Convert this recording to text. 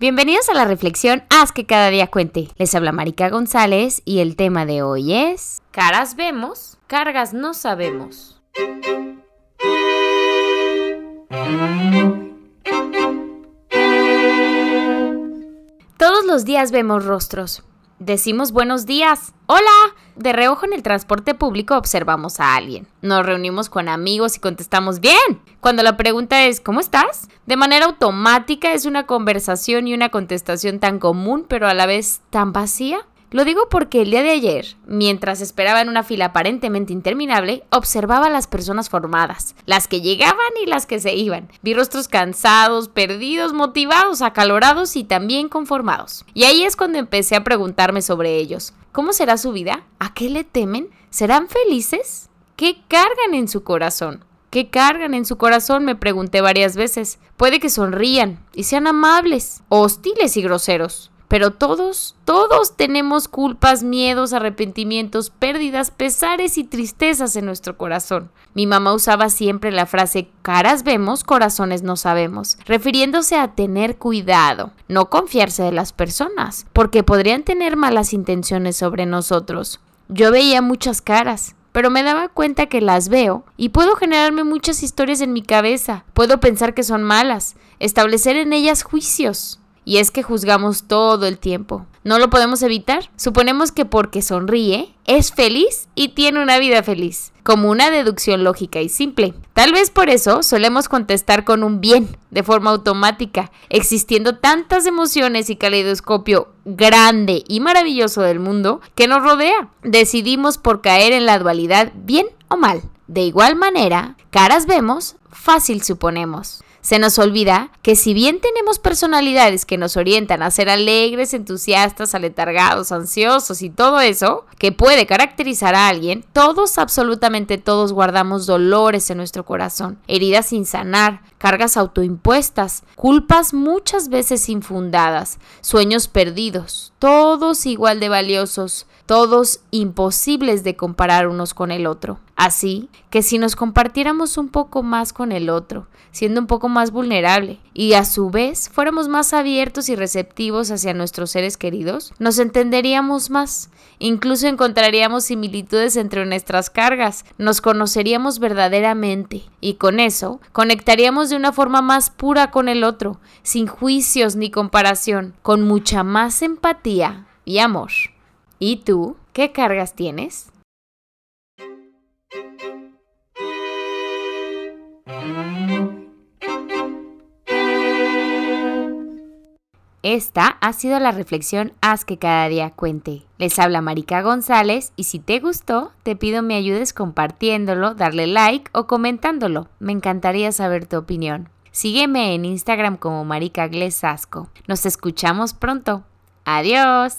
Bienvenidos a la reflexión Haz que cada día cuente. Les habla Marica González y el tema de hoy es Caras vemos, cargas no sabemos. Todos los días vemos rostros. Decimos buenos días. Hola. De reojo en el transporte público observamos a alguien. Nos reunimos con amigos y contestamos bien. Cuando la pregunta es ¿cómo estás? De manera automática es una conversación y una contestación tan común pero a la vez tan vacía. Lo digo porque el día de ayer, mientras esperaba en una fila aparentemente interminable, observaba a las personas formadas, las que llegaban y las que se iban. Vi rostros cansados, perdidos, motivados, acalorados y también conformados. Y ahí es cuando empecé a preguntarme sobre ellos. ¿Cómo será su vida? ¿A qué le temen? ¿Serán felices? ¿Qué cargan en su corazón? ¿Qué cargan en su corazón? Me pregunté varias veces. Puede que sonrían y sean amables, hostiles y groseros. Pero todos, todos tenemos culpas, miedos, arrepentimientos, pérdidas, pesares y tristezas en nuestro corazón. Mi mamá usaba siempre la frase caras vemos, corazones no sabemos, refiriéndose a tener cuidado, no confiarse de las personas, porque podrían tener malas intenciones sobre nosotros. Yo veía muchas caras, pero me daba cuenta que las veo y puedo generarme muchas historias en mi cabeza. Puedo pensar que son malas, establecer en ellas juicios. Y es que juzgamos todo el tiempo. ¿No lo podemos evitar? Suponemos que porque sonríe, es feliz y tiene una vida feliz, como una deducción lógica y simple. Tal vez por eso solemos contestar con un bien, de forma automática, existiendo tantas emociones y caleidoscopio grande y maravilloso del mundo que nos rodea. Decidimos por caer en la dualidad bien o mal. De igual manera, caras vemos, fácil suponemos. Se nos olvida que si bien tenemos personalidades que nos orientan a ser alegres, entusiastas, aletargados, ansiosos y todo eso, que puede caracterizar a alguien, todos, absolutamente todos guardamos dolores en nuestro corazón, heridas sin sanar, cargas autoimpuestas, culpas muchas veces infundadas, sueños perdidos, todos igual de valiosos, todos imposibles de comparar unos con el otro. Así que si nos compartiéramos un poco más con el otro, siendo un poco más vulnerable y a su vez fuéramos más abiertos y receptivos hacia nuestros seres queridos, nos entenderíamos más, incluso encontraríamos similitudes entre nuestras cargas, nos conoceríamos verdaderamente y con eso conectaríamos de una forma más pura con el otro, sin juicios ni comparación, con mucha más empatía y amor. ¿Y tú qué cargas tienes? Esta ha sido la reflexión Haz que cada día cuente. Les habla Marica González y si te gustó, te pido me ayudes compartiéndolo, darle like o comentándolo. Me encantaría saber tu opinión. Sígueme en Instagram como Marica Glesasco. Nos escuchamos pronto. Adiós.